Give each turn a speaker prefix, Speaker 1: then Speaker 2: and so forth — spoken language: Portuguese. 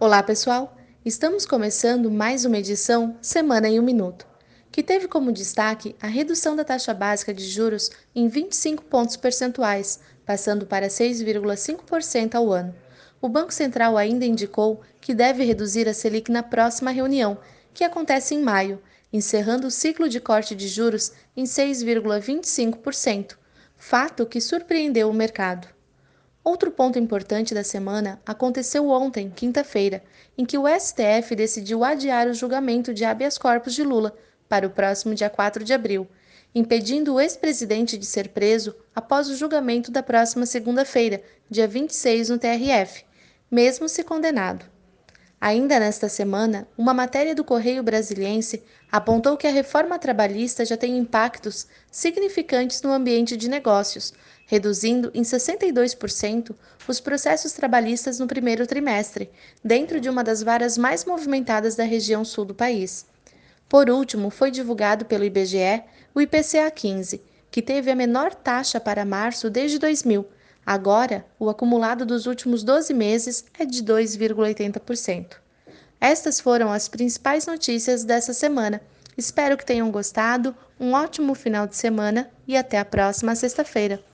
Speaker 1: Olá, pessoal! Estamos começando mais uma edição Semana em um Minuto, que teve como destaque a redução da taxa básica de juros em 25 pontos percentuais, passando para 6,5% ao ano. O Banco Central ainda indicou que deve reduzir a Selic na próxima reunião, que acontece em maio, encerrando o ciclo de corte de juros em 6,25%, fato que surpreendeu o mercado. Outro ponto importante da semana aconteceu ontem, quinta-feira, em que o STF decidiu adiar o julgamento de habeas corpus de Lula para o próximo dia 4 de abril, impedindo o ex-presidente de ser preso após o julgamento da próxima segunda-feira, dia 26, no TRF, mesmo se condenado. Ainda nesta semana, uma matéria do Correio Brasiliense apontou que a reforma trabalhista já tem impactos significantes no ambiente de negócios, reduzindo em 62% os processos trabalhistas no primeiro trimestre, dentro de uma das varas mais movimentadas da região sul do país. Por último, foi divulgado pelo IBGE o IPCA 15, que teve a menor taxa para março desde 2000 Agora, o acumulado dos últimos 12 meses é de 2,80%. Estas foram as principais notícias dessa semana. Espero que tenham gostado, um ótimo final de semana e até a próxima sexta-feira.